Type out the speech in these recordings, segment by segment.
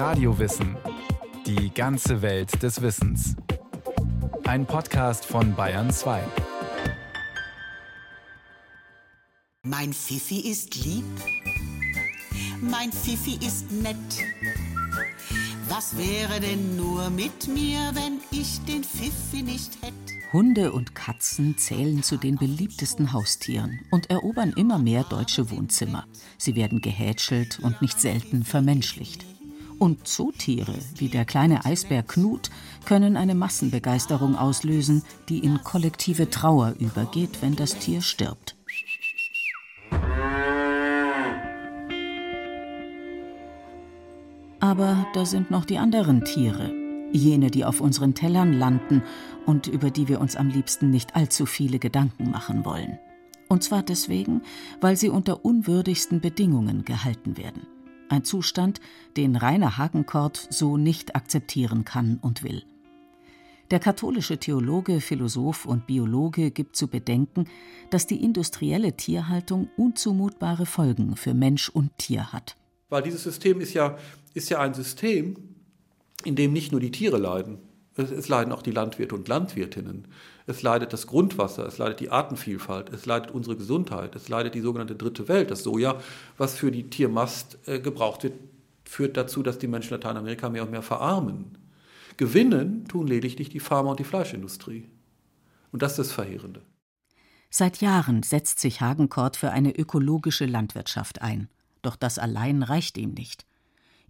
Radiowissen. Die ganze Welt des Wissens. Ein Podcast von Bayern 2. Mein Fifi ist lieb. Mein Fifi ist nett. Was wäre denn nur mit mir, wenn ich den Fifi nicht hätte? Hunde und Katzen zählen zu den beliebtesten Haustieren und erobern immer mehr deutsche Wohnzimmer. Sie werden gehätschelt und nicht selten vermenschlicht. Und Zootiere, wie der kleine Eisbär Knut, können eine Massenbegeisterung auslösen, die in kollektive Trauer übergeht, wenn das Tier stirbt. Aber da sind noch die anderen Tiere, jene, die auf unseren Tellern landen und über die wir uns am liebsten nicht allzu viele Gedanken machen wollen. Und zwar deswegen, weil sie unter unwürdigsten Bedingungen gehalten werden. Ein Zustand, den Rainer Hagenkort so nicht akzeptieren kann und will. Der katholische Theologe, Philosoph und Biologe gibt zu bedenken, dass die industrielle Tierhaltung unzumutbare Folgen für Mensch und Tier hat. Weil dieses System ist ja, ist ja ein System, in dem nicht nur die Tiere leiden, es, es, leiden auch die Landwirte und Landwirtinnen. Es leidet das Grundwasser, es leidet die Artenvielfalt, es leidet unsere Gesundheit, es leidet die sogenannte dritte Welt. Das Soja, was für die Tiermast äh, gebraucht wird, führt dazu, dass die Menschen in Lateinamerika mehr und mehr verarmen. Gewinnen tun lediglich die Pharma- und die Fleischindustrie. Und das ist das Verheerende. Seit Jahren setzt sich Hagenkort für eine ökologische Landwirtschaft ein. Doch das allein reicht ihm nicht.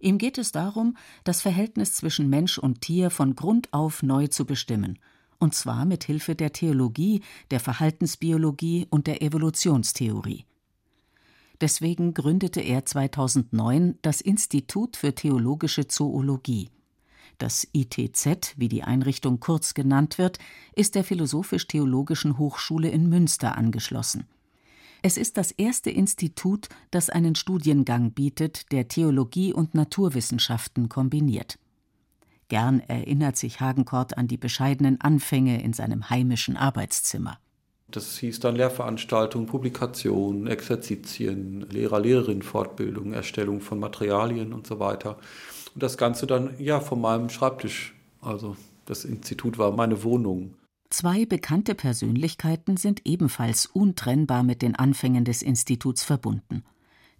Ihm geht es darum, das Verhältnis zwischen Mensch und Tier von Grund auf neu zu bestimmen, und zwar mit Hilfe der Theologie, der Verhaltensbiologie und der Evolutionstheorie. Deswegen gründete er 2009 das Institut für theologische Zoologie. Das ITZ, wie die Einrichtung kurz genannt wird, ist der Philosophisch-Theologischen Hochschule in Münster angeschlossen. Es ist das erste Institut, das einen Studiengang bietet, der Theologie und Naturwissenschaften kombiniert. Gern erinnert sich Hagenkort an die bescheidenen Anfänge in seinem heimischen Arbeitszimmer. Das hieß dann Lehrveranstaltungen, Publikationen, Exerzitien, Lehrer-Lehrerinnen-Fortbildung, Erstellung von Materialien und so weiter. Und das Ganze dann ja von meinem Schreibtisch. Also das Institut war meine Wohnung. Zwei bekannte Persönlichkeiten sind ebenfalls untrennbar mit den Anfängen des Instituts verbunden.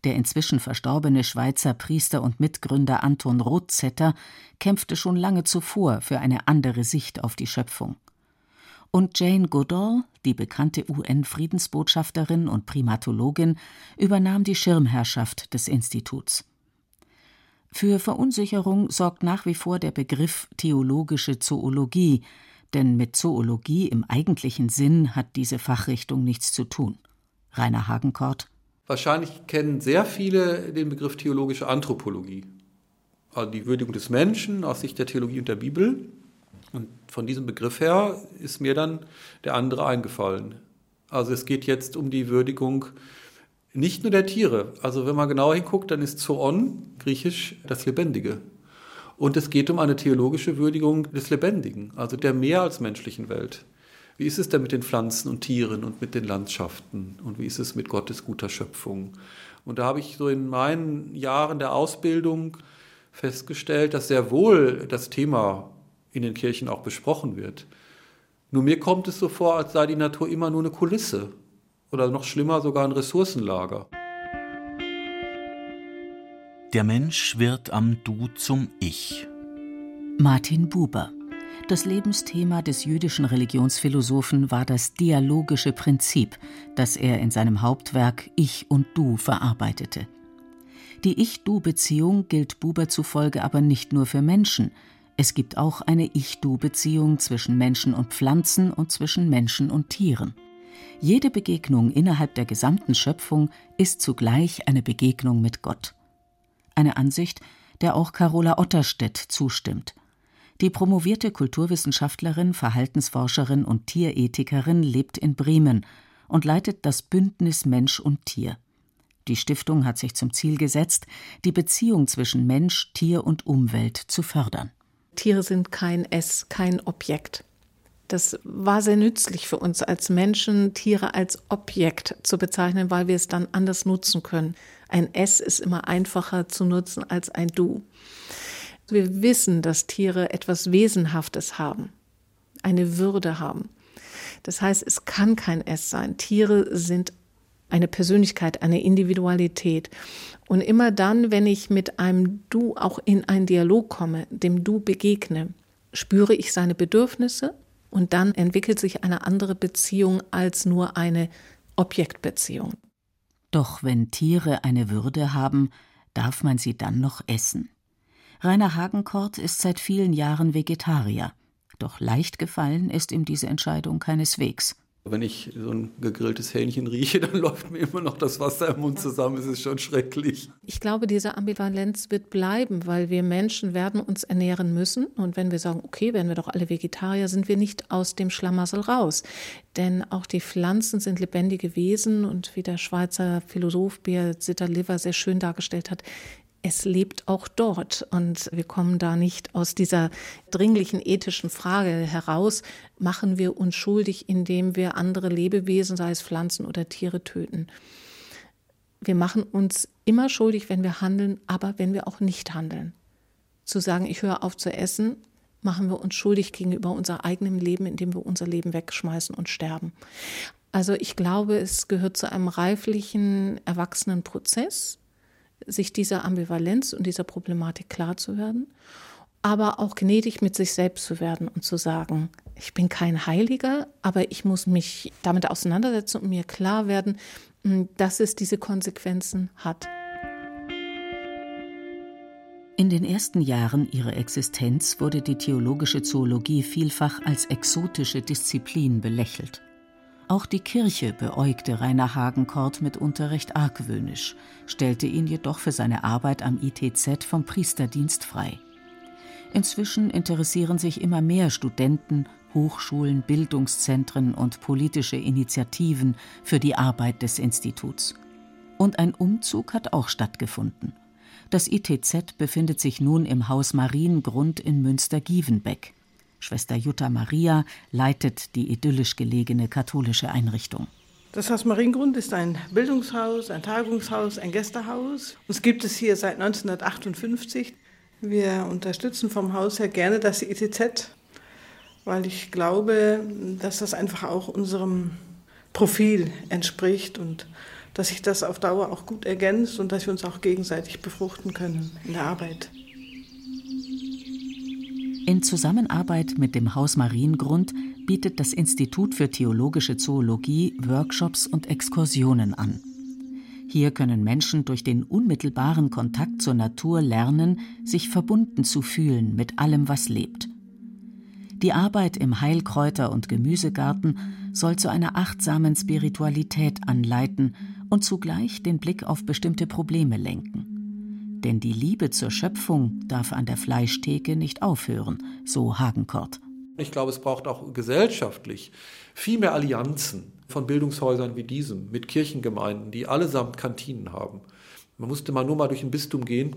Der inzwischen verstorbene Schweizer Priester und Mitgründer Anton Rothzetter kämpfte schon lange zuvor für eine andere Sicht auf die Schöpfung. Und Jane Goodall, die bekannte UN-Friedensbotschafterin und Primatologin, übernahm die Schirmherrschaft des Instituts. Für Verunsicherung sorgt nach wie vor der Begriff theologische Zoologie, denn mit Zoologie im eigentlichen Sinn hat diese Fachrichtung nichts zu tun. Rainer Hagenkort. Wahrscheinlich kennen sehr viele den Begriff theologische Anthropologie. Also die Würdigung des Menschen aus Sicht der Theologie und der Bibel. Und von diesem Begriff her ist mir dann der andere eingefallen. Also es geht jetzt um die Würdigung nicht nur der Tiere. Also wenn man genauer hinguckt, dann ist Zoon, griechisch, das Lebendige. Und es geht um eine theologische Würdigung des Lebendigen, also der mehr als menschlichen Welt. Wie ist es denn mit den Pflanzen und Tieren und mit den Landschaften? Und wie ist es mit Gottes guter Schöpfung? Und da habe ich so in meinen Jahren der Ausbildung festgestellt, dass sehr wohl das Thema in den Kirchen auch besprochen wird. Nur mir kommt es so vor, als sei die Natur immer nur eine Kulisse oder noch schlimmer sogar ein Ressourcenlager. Der Mensch wird am Du zum Ich. Martin Buber. Das Lebensthema des jüdischen Religionsphilosophen war das dialogische Prinzip, das er in seinem Hauptwerk Ich und Du verarbeitete. Die Ich-Du-Beziehung gilt Buber zufolge aber nicht nur für Menschen. Es gibt auch eine Ich-Du-Beziehung zwischen Menschen und Pflanzen und zwischen Menschen und Tieren. Jede Begegnung innerhalb der gesamten Schöpfung ist zugleich eine Begegnung mit Gott eine Ansicht, der auch Carola Otterstedt zustimmt. Die promovierte Kulturwissenschaftlerin, Verhaltensforscherin und Tierethikerin lebt in Bremen und leitet das Bündnis Mensch und Tier. Die Stiftung hat sich zum Ziel gesetzt, die Beziehung zwischen Mensch, Tier und Umwelt zu fördern. Tiere sind kein Es, kein Objekt. Das war sehr nützlich für uns als Menschen, Tiere als Objekt zu bezeichnen, weil wir es dann anders nutzen können. Ein S ist immer einfacher zu nutzen als ein Du. Wir wissen, dass Tiere etwas Wesenhaftes haben, eine Würde haben. Das heißt, es kann kein S sein. Tiere sind eine Persönlichkeit, eine Individualität. Und immer dann, wenn ich mit einem Du auch in einen Dialog komme, dem Du begegne, spüre ich seine Bedürfnisse und dann entwickelt sich eine andere Beziehung als nur eine Objektbeziehung. Doch wenn Tiere eine Würde haben, darf man sie dann noch essen. Rainer Hagenkort ist seit vielen Jahren Vegetarier. Doch leicht gefallen ist ihm diese Entscheidung keineswegs. Wenn ich so ein gegrilltes Hähnchen rieche, dann läuft mir immer noch das Wasser im Mund zusammen. Es ist schon schrecklich. Ich glaube, diese Ambivalenz wird bleiben, weil wir Menschen werden uns ernähren müssen. Und wenn wir sagen, okay, werden wir doch alle Vegetarier, sind wir nicht aus dem Schlamassel raus. Denn auch die Pflanzen sind lebendige Wesen und wie der Schweizer Philosoph Beat Sitter-Liver sehr schön dargestellt hat, es lebt auch dort. Und wir kommen da nicht aus dieser dringlichen ethischen Frage heraus, machen wir uns schuldig, indem wir andere Lebewesen, sei es Pflanzen oder Tiere, töten. Wir machen uns immer schuldig, wenn wir handeln, aber wenn wir auch nicht handeln. Zu sagen, ich höre auf zu essen, machen wir uns schuldig gegenüber unser eigenem Leben, indem wir unser Leben wegschmeißen und sterben. Also ich glaube, es gehört zu einem reiflichen, erwachsenen Prozess, sich dieser Ambivalenz und dieser Problematik klar zu werden, aber auch gnädig mit sich selbst zu werden und zu sagen, ich bin kein Heiliger, aber ich muss mich damit auseinandersetzen und mir klar werden, hm, dass es diese Konsequenzen hat. In den ersten Jahren ihrer Existenz wurde die theologische Zoologie vielfach als exotische Disziplin belächelt. Auch die Kirche beäugte Rainer Hagenkort mitunter recht argwöhnisch, stellte ihn jedoch für seine Arbeit am ITZ vom Priesterdienst frei. Inzwischen interessieren sich immer mehr Studenten, Hochschulen, Bildungszentren und politische Initiativen für die Arbeit des Instituts. Und ein Umzug hat auch stattgefunden. Das ITZ befindet sich nun im Haus Mariengrund in Münster-Gievenbeck. Schwester Jutta Maria leitet die idyllisch gelegene katholische Einrichtung. Das Haus Mariengrund ist ein Bildungshaus, ein Tagungshaus, ein Gästehaus. Uns gibt es hier seit 1958. Wir unterstützen vom Haus her gerne das ITZ, weil ich glaube, dass das einfach auch unserem Profil entspricht und dass sich das auf Dauer auch gut ergänzt und dass wir uns auch gegenseitig befruchten können in der Arbeit. In Zusammenarbeit mit dem Haus Mariengrund bietet das Institut für Theologische Zoologie Workshops und Exkursionen an. Hier können Menschen durch den unmittelbaren Kontakt zur Natur lernen, sich verbunden zu fühlen mit allem, was lebt. Die Arbeit im Heilkräuter- und Gemüsegarten soll zu einer achtsamen Spiritualität anleiten und zugleich den Blick auf bestimmte Probleme lenken. Denn die Liebe zur Schöpfung darf an der Fleischtheke nicht aufhören, so Hagenkort. Ich glaube, es braucht auch gesellschaftlich viel mehr Allianzen von Bildungshäusern wie diesem mit Kirchengemeinden, die allesamt Kantinen haben. Man musste mal nur mal durch ein Bistum gehen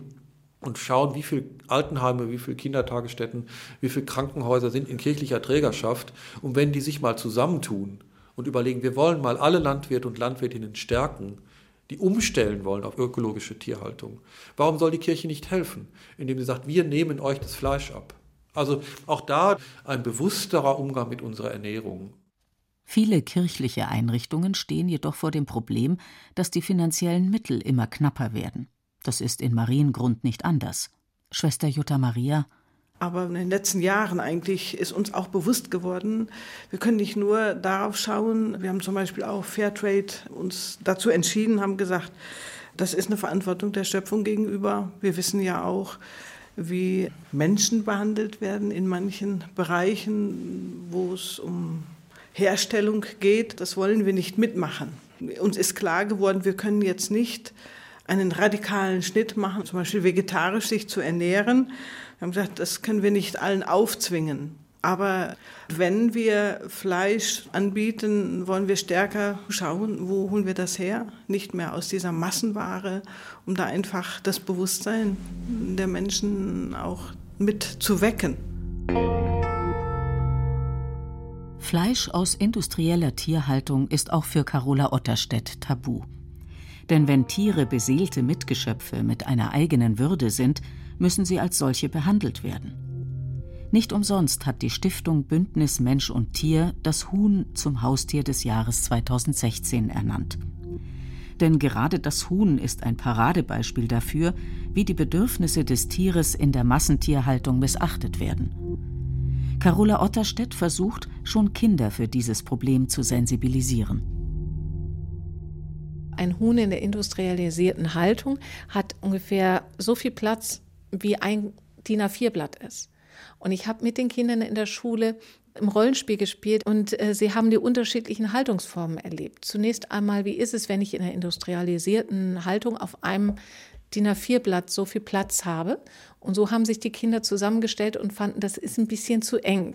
und schauen, wie viele Altenheime, wie viele Kindertagesstätten, wie viele Krankenhäuser sind in kirchlicher Trägerschaft. Und wenn die sich mal zusammentun und überlegen, wir wollen mal alle Landwirte und Landwirtinnen stärken, die umstellen wollen auf ökologische Tierhaltung. Warum soll die Kirche nicht helfen, indem sie sagt, wir nehmen euch das Fleisch ab? Also auch da ein bewussterer Umgang mit unserer Ernährung. Viele kirchliche Einrichtungen stehen jedoch vor dem Problem, dass die finanziellen Mittel immer knapper werden. Das ist in Mariengrund nicht anders. Schwester Jutta Maria aber in den letzten Jahren eigentlich ist uns auch bewusst geworden, wir können nicht nur darauf schauen, wir haben zum Beispiel auch Fairtrade uns dazu entschieden, haben gesagt, das ist eine Verantwortung der Schöpfung gegenüber. Wir wissen ja auch, wie Menschen behandelt werden in manchen Bereichen, wo es um Herstellung geht. Das wollen wir nicht mitmachen. Uns ist klar geworden, wir können jetzt nicht einen radikalen Schnitt machen, zum Beispiel vegetarisch sich zu ernähren. Haben gesagt, das können wir nicht allen aufzwingen. Aber wenn wir Fleisch anbieten, wollen wir stärker schauen, wo holen wir das her? Nicht mehr aus dieser Massenware, um da einfach das Bewusstsein der Menschen auch mit zu wecken. Fleisch aus industrieller Tierhaltung ist auch für Carola Otterstedt tabu. Denn wenn Tiere beseelte Mitgeschöpfe mit einer eigenen Würde sind, müssen sie als solche behandelt werden. Nicht umsonst hat die Stiftung Bündnis Mensch und Tier das Huhn zum Haustier des Jahres 2016 ernannt. Denn gerade das Huhn ist ein Paradebeispiel dafür, wie die Bedürfnisse des Tieres in der Massentierhaltung missachtet werden. Carola Otterstedt versucht, schon Kinder für dieses Problem zu sensibilisieren. Ein Huhn in der industrialisierten Haltung hat ungefähr so viel Platz, wie ein DIN A4-Blatt ist. Und ich habe mit den Kindern in der Schule im Rollenspiel gespielt und äh, sie haben die unterschiedlichen Haltungsformen erlebt. Zunächst einmal, wie ist es, wenn ich in einer industrialisierten Haltung auf einem DIN A4-Blatt so viel Platz habe. Und so haben sich die Kinder zusammengestellt und fanden, das ist ein bisschen zu eng.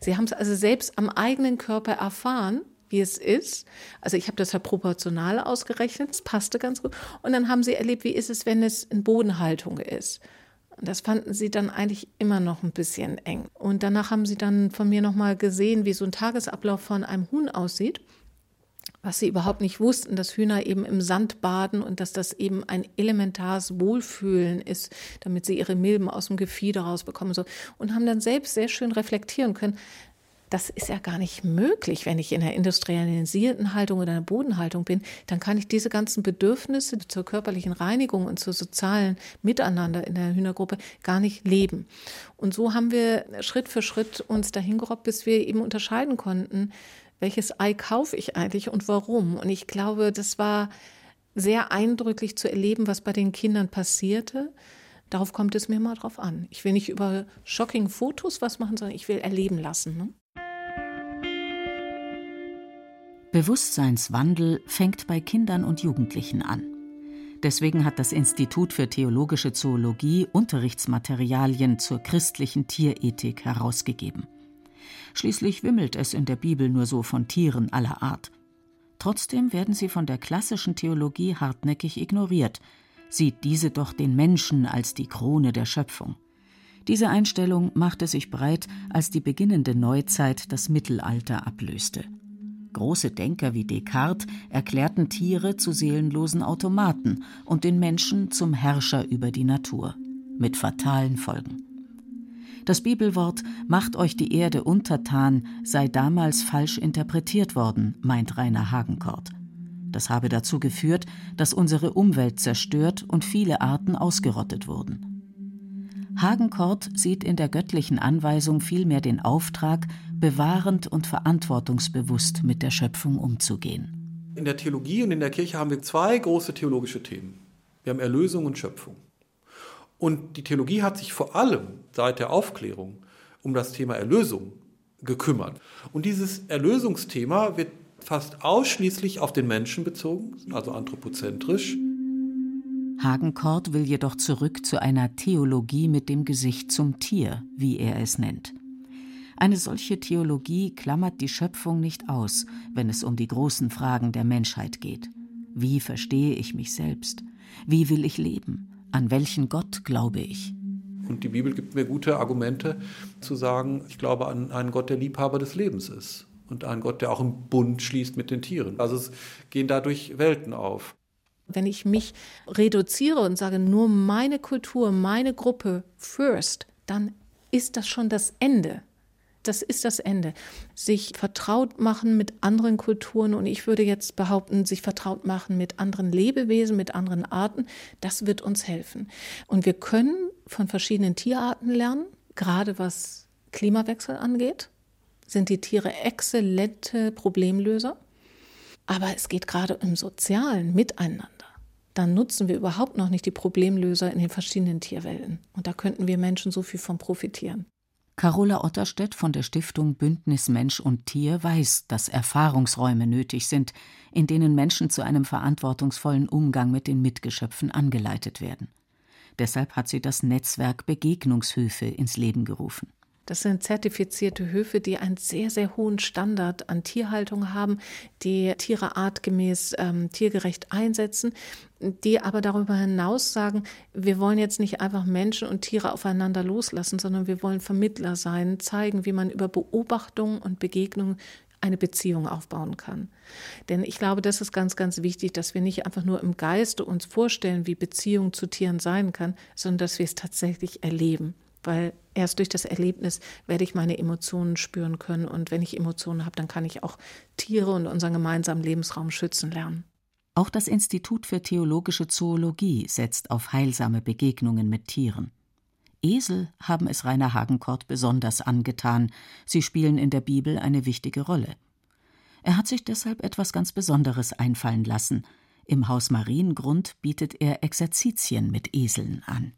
Sie haben es also selbst am eigenen Körper erfahren, wie es ist. Also ich habe das ja proportional ausgerechnet, es passte ganz gut. Und dann haben sie erlebt, wie ist es, wenn es in Bodenhaltung ist. Das fanden sie dann eigentlich immer noch ein bisschen eng. Und danach haben sie dann von mir nochmal gesehen, wie so ein Tagesablauf von einem Huhn aussieht was sie überhaupt nicht wussten, dass Hühner eben im Sand baden und dass das eben ein elementares Wohlfühlen ist, damit sie ihre Milben aus dem Gefieder rausbekommen. Und haben dann selbst sehr schön reflektieren können, das ist ja gar nicht möglich, wenn ich in einer industrialisierten Haltung oder einer Bodenhaltung bin. Dann kann ich diese ganzen Bedürfnisse zur körperlichen Reinigung und zur sozialen Miteinander in der Hühnergruppe gar nicht leben. Und so haben wir Schritt für Schritt uns dahin gerobbt, bis wir eben unterscheiden konnten, welches Ei kaufe ich eigentlich und warum. Und ich glaube, das war sehr eindrücklich zu erleben, was bei den Kindern passierte. Darauf kommt es mir mal drauf an. Ich will nicht über shocking Fotos was machen, sondern ich will erleben lassen. Ne? Bewusstseinswandel fängt bei Kindern und Jugendlichen an. Deswegen hat das Institut für theologische Zoologie Unterrichtsmaterialien zur christlichen Tierethik herausgegeben. Schließlich wimmelt es in der Bibel nur so von Tieren aller Art. Trotzdem werden sie von der klassischen Theologie hartnäckig ignoriert, sieht diese doch den Menschen als die Krone der Schöpfung. Diese Einstellung machte sich breit, als die beginnende Neuzeit das Mittelalter ablöste. Große Denker wie Descartes erklärten Tiere zu seelenlosen Automaten und den Menschen zum Herrscher über die Natur, mit fatalen Folgen. Das Bibelwort Macht euch die Erde untertan sei damals falsch interpretiert worden, meint Rainer Hagenkort. Das habe dazu geführt, dass unsere Umwelt zerstört und viele Arten ausgerottet wurden. Hagenkort sieht in der göttlichen Anweisung vielmehr den Auftrag, bewahrend und verantwortungsbewusst mit der Schöpfung umzugehen. In der Theologie und in der Kirche haben wir zwei große theologische Themen. Wir haben Erlösung und Schöpfung. Und die Theologie hat sich vor allem seit der Aufklärung um das Thema Erlösung gekümmert. Und dieses Erlösungsthema wird fast ausschließlich auf den Menschen bezogen, also anthropozentrisch. Hagenkort will jedoch zurück zu einer Theologie mit dem Gesicht zum Tier, wie er es nennt. Eine solche Theologie klammert die Schöpfung nicht aus, wenn es um die großen Fragen der Menschheit geht. Wie verstehe ich mich selbst? Wie will ich leben? An welchen Gott glaube ich? Und die Bibel gibt mir gute Argumente zu sagen, ich glaube an einen Gott, der Liebhaber des Lebens ist und einen Gott, der auch einen Bund schließt mit den Tieren. Also es gehen dadurch Welten auf. Wenn ich mich reduziere und sage, nur meine Kultur, meine Gruppe first, dann ist das schon das Ende das ist das Ende. Sich vertraut machen mit anderen Kulturen und ich würde jetzt behaupten, sich vertraut machen mit anderen Lebewesen, mit anderen Arten, das wird uns helfen. Und wir können von verschiedenen Tierarten lernen, gerade was Klimawechsel angeht, sind die Tiere exzellente Problemlöser. Aber es geht gerade im sozialen Miteinander. Dann nutzen wir überhaupt noch nicht die Problemlöser in den verschiedenen Tierwelten. Und da könnten wir Menschen so viel von profitieren. Carola Otterstedt von der Stiftung Bündnis Mensch und Tier weiß, dass Erfahrungsräume nötig sind, in denen Menschen zu einem verantwortungsvollen Umgang mit den Mitgeschöpfen angeleitet werden. Deshalb hat sie das Netzwerk Begegnungshöfe ins Leben gerufen. Das sind zertifizierte Höfe, die einen sehr, sehr hohen Standard an Tierhaltung haben, die Tiere artgemäß ähm, tiergerecht einsetzen, die aber darüber hinaus sagen, wir wollen jetzt nicht einfach Menschen und Tiere aufeinander loslassen, sondern wir wollen Vermittler sein, zeigen, wie man über Beobachtung und Begegnung eine Beziehung aufbauen kann. Denn ich glaube, das ist ganz, ganz wichtig, dass wir nicht einfach nur im Geiste uns vorstellen, wie Beziehung zu Tieren sein kann, sondern dass wir es tatsächlich erleben. Weil erst durch das Erlebnis werde ich meine Emotionen spüren können. Und wenn ich Emotionen habe, dann kann ich auch Tiere und unseren gemeinsamen Lebensraum schützen lernen. Auch das Institut für theologische Zoologie setzt auf heilsame Begegnungen mit Tieren. Esel haben es Rainer Hagenkort besonders angetan. Sie spielen in der Bibel eine wichtige Rolle. Er hat sich deshalb etwas ganz Besonderes einfallen lassen. Im Haus Mariengrund bietet er Exerzitien mit Eseln an.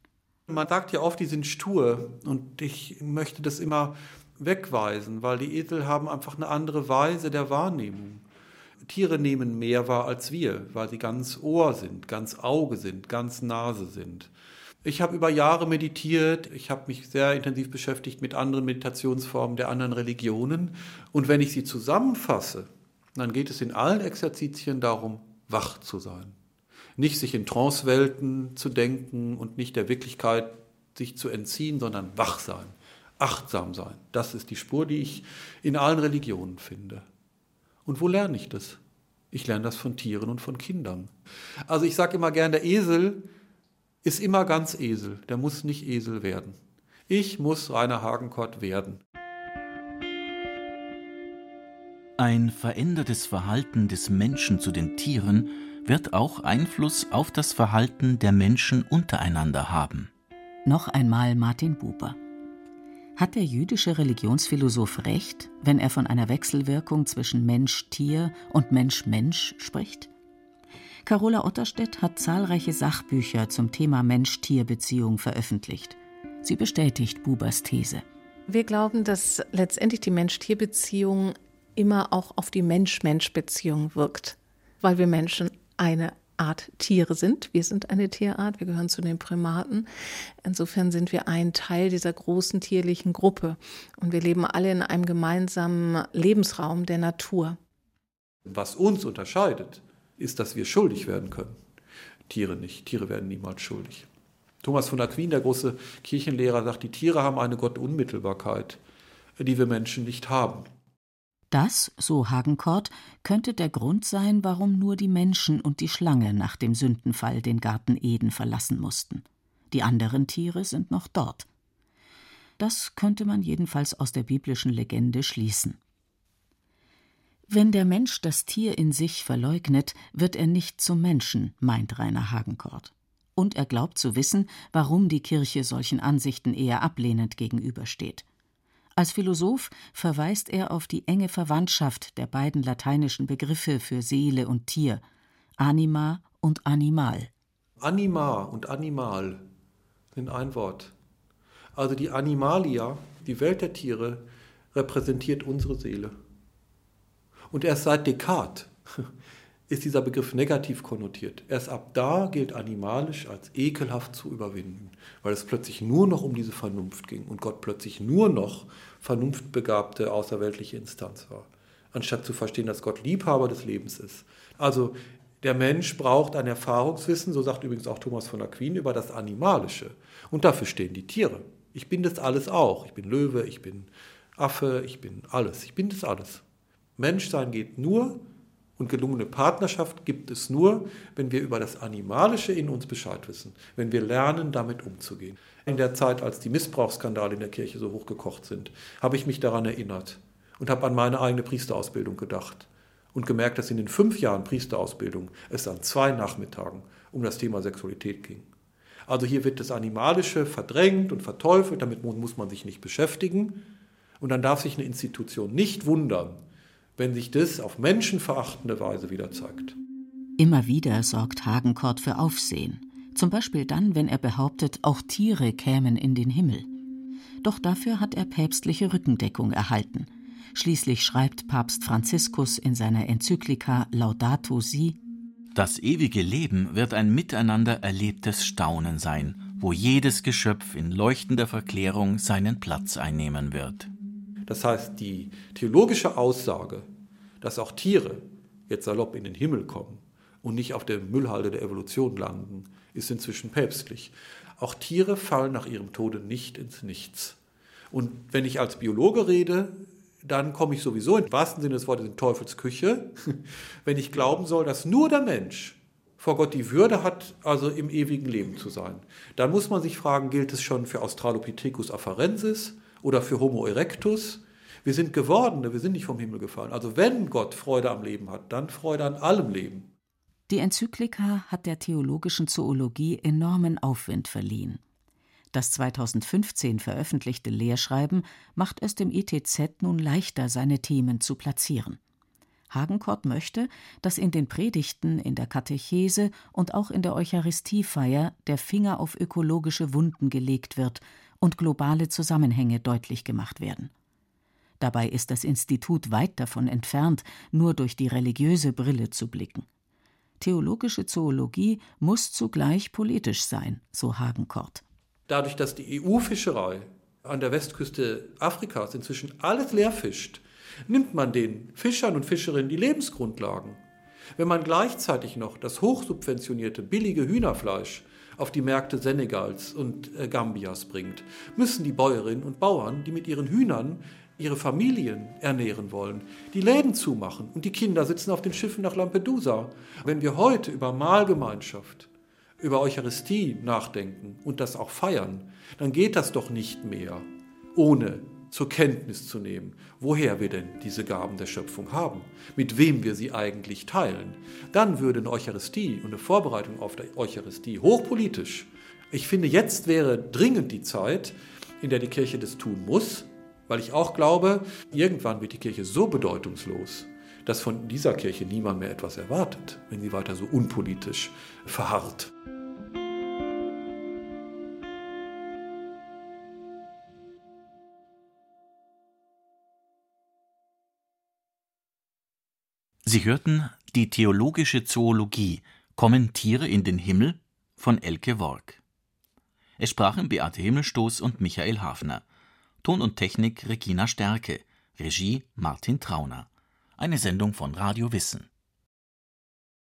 Man sagt ja oft, die sind stur und ich möchte das immer wegweisen, weil die Esel haben einfach eine andere Weise der Wahrnehmung. Tiere nehmen mehr wahr als wir, weil sie ganz Ohr sind, ganz Auge sind, ganz Nase sind. Ich habe über Jahre meditiert, ich habe mich sehr intensiv beschäftigt mit anderen Meditationsformen der anderen Religionen und wenn ich sie zusammenfasse, dann geht es in allen Exerzitien darum, wach zu sein. Nicht sich in Trancewelten zu denken und nicht der Wirklichkeit sich zu entziehen, sondern wach sein, achtsam sein. Das ist die Spur, die ich in allen Religionen finde. Und wo lerne ich das? Ich lerne das von Tieren und von Kindern. Also ich sage immer gern, der Esel ist immer ganz Esel, der muss nicht Esel werden. Ich muss Rainer Hagenkort werden. Ein verändertes Verhalten des Menschen zu den Tieren wird auch Einfluss auf das Verhalten der Menschen untereinander haben. Noch einmal Martin Buber. Hat der jüdische Religionsphilosoph recht, wenn er von einer Wechselwirkung zwischen Mensch-Tier und Mensch-Mensch spricht? Carola Otterstedt hat zahlreiche Sachbücher zum Thema Mensch-Tier-Beziehung veröffentlicht. Sie bestätigt Bubers These. Wir glauben, dass letztendlich die Mensch-Tier-Beziehung immer auch auf die Mensch-Mensch-Beziehung wirkt, weil wir Menschen eine Art Tiere sind. Wir sind eine Tierart, wir gehören zu den Primaten. Insofern sind wir ein Teil dieser großen tierlichen Gruppe und wir leben alle in einem gemeinsamen Lebensraum der Natur. Was uns unterscheidet, ist, dass wir schuldig werden können. Tiere nicht. Tiere werden niemals schuldig. Thomas von Aquin, der große Kirchenlehrer, sagt, die Tiere haben eine Gottunmittelbarkeit, die wir Menschen nicht haben. Das, so Hagenkort, könnte der Grund sein, warum nur die Menschen und die Schlange nach dem Sündenfall den Garten Eden verlassen mussten. Die anderen Tiere sind noch dort. Das könnte man jedenfalls aus der biblischen Legende schließen. Wenn der Mensch das Tier in sich verleugnet, wird er nicht zum Menschen, meint Rainer Hagenkort. Und er glaubt zu wissen, warum die Kirche solchen Ansichten eher ablehnend gegenübersteht. Als Philosoph verweist er auf die enge Verwandtschaft der beiden lateinischen Begriffe für Seele und Tier, anima und animal. Anima und animal sind ein Wort. Also die Animalia, die Welt der Tiere, repräsentiert unsere Seele. Und erst seit Descartes ist dieser Begriff negativ konnotiert. Erst ab da gilt animalisch als ekelhaft zu überwinden, weil es plötzlich nur noch um diese Vernunft ging und Gott plötzlich nur noch vernunftbegabte außerweltliche Instanz war, anstatt zu verstehen, dass Gott Liebhaber des Lebens ist. Also der Mensch braucht ein Erfahrungswissen, so sagt übrigens auch Thomas von Aquin, über das Animalische. Und dafür stehen die Tiere. Ich bin das alles auch. Ich bin Löwe, ich bin Affe, ich bin alles. Ich bin das alles. Menschsein geht nur und gelungene Partnerschaft gibt es nur, wenn wir über das Animalische in uns Bescheid wissen, wenn wir lernen, damit umzugehen. In der Zeit, als die Missbrauchsskandale in der Kirche so hochgekocht sind, habe ich mich daran erinnert und habe an meine eigene Priesterausbildung gedacht und gemerkt, dass in den fünf Jahren Priesterausbildung es an zwei Nachmittagen um das Thema Sexualität ging. Also hier wird das Animalische verdrängt und verteufelt, damit muss man sich nicht beschäftigen. Und dann darf sich eine Institution nicht wundern, wenn sich das auf menschenverachtende Weise wieder zeigt. Immer wieder sorgt Hagenkort für Aufsehen. Zum Beispiel dann, wenn er behauptet, auch Tiere kämen in den Himmel. Doch dafür hat er päpstliche Rückendeckung erhalten. Schließlich schreibt Papst Franziskus in seiner Enzyklika Laudato Si: Das ewige Leben wird ein miteinander erlebtes Staunen sein, wo jedes Geschöpf in leuchtender Verklärung seinen Platz einnehmen wird. Das heißt, die theologische Aussage, dass auch Tiere jetzt salopp in den Himmel kommen und nicht auf der Müllhalde der Evolution landen, ist inzwischen päpstlich. Auch Tiere fallen nach ihrem Tode nicht ins Nichts. Und wenn ich als Biologe rede, dann komme ich sowieso im wahrsten Sinne des Wortes in Teufelsküche, wenn ich glauben soll, dass nur der Mensch vor Gott die Würde hat, also im ewigen Leben zu sein. Dann muss man sich fragen, gilt es schon für Australopithecus afarensis oder für Homo erectus? Wir sind Gewordene, wir sind nicht vom Himmel gefallen. Also wenn Gott Freude am Leben hat, dann Freude an allem Leben. Die Enzyklika hat der theologischen Zoologie enormen Aufwind verliehen. Das 2015 veröffentlichte Lehrschreiben macht es dem ITZ nun leichter, seine Themen zu platzieren. Hagenkort möchte, dass in den Predigten, in der Katechese und auch in der Eucharistiefeier der Finger auf ökologische Wunden gelegt wird und globale Zusammenhänge deutlich gemacht werden. Dabei ist das Institut weit davon entfernt, nur durch die religiöse Brille zu blicken. Theologische Zoologie muss zugleich politisch sein, so Hagenkort. Dadurch, dass die EU-Fischerei an der Westküste Afrikas inzwischen alles leer fischt, nimmt man den Fischern und Fischerinnen die Lebensgrundlagen. Wenn man gleichzeitig noch das hochsubventionierte billige Hühnerfleisch auf die Märkte Senegals und äh, Gambias bringt, müssen die Bäuerinnen und Bauern, die mit ihren Hühnern ihre Familien ernähren wollen, die Läden zumachen und die Kinder sitzen auf den Schiffen nach Lampedusa. Wenn wir heute über Mahlgemeinschaft, über Eucharistie nachdenken und das auch feiern, dann geht das doch nicht mehr, ohne zur Kenntnis zu nehmen, woher wir denn diese Gaben der Schöpfung haben, mit wem wir sie eigentlich teilen. Dann würde eine Eucharistie und eine Vorbereitung auf die Eucharistie hochpolitisch. Ich finde, jetzt wäre dringend die Zeit, in der die Kirche das tun muss, weil ich auch glaube, irgendwann wird die Kirche so bedeutungslos, dass von dieser Kirche niemand mehr etwas erwartet, wenn sie weiter so unpolitisch verharrt. Sie hörten die theologische Zoologie Kommentiere in den Himmel von Elke Work. Es sprachen Beate Himmelstoß und Michael Hafner. Ton und Technik Regina Stärke, Regie Martin Trauner. Eine Sendung von Radio Wissen.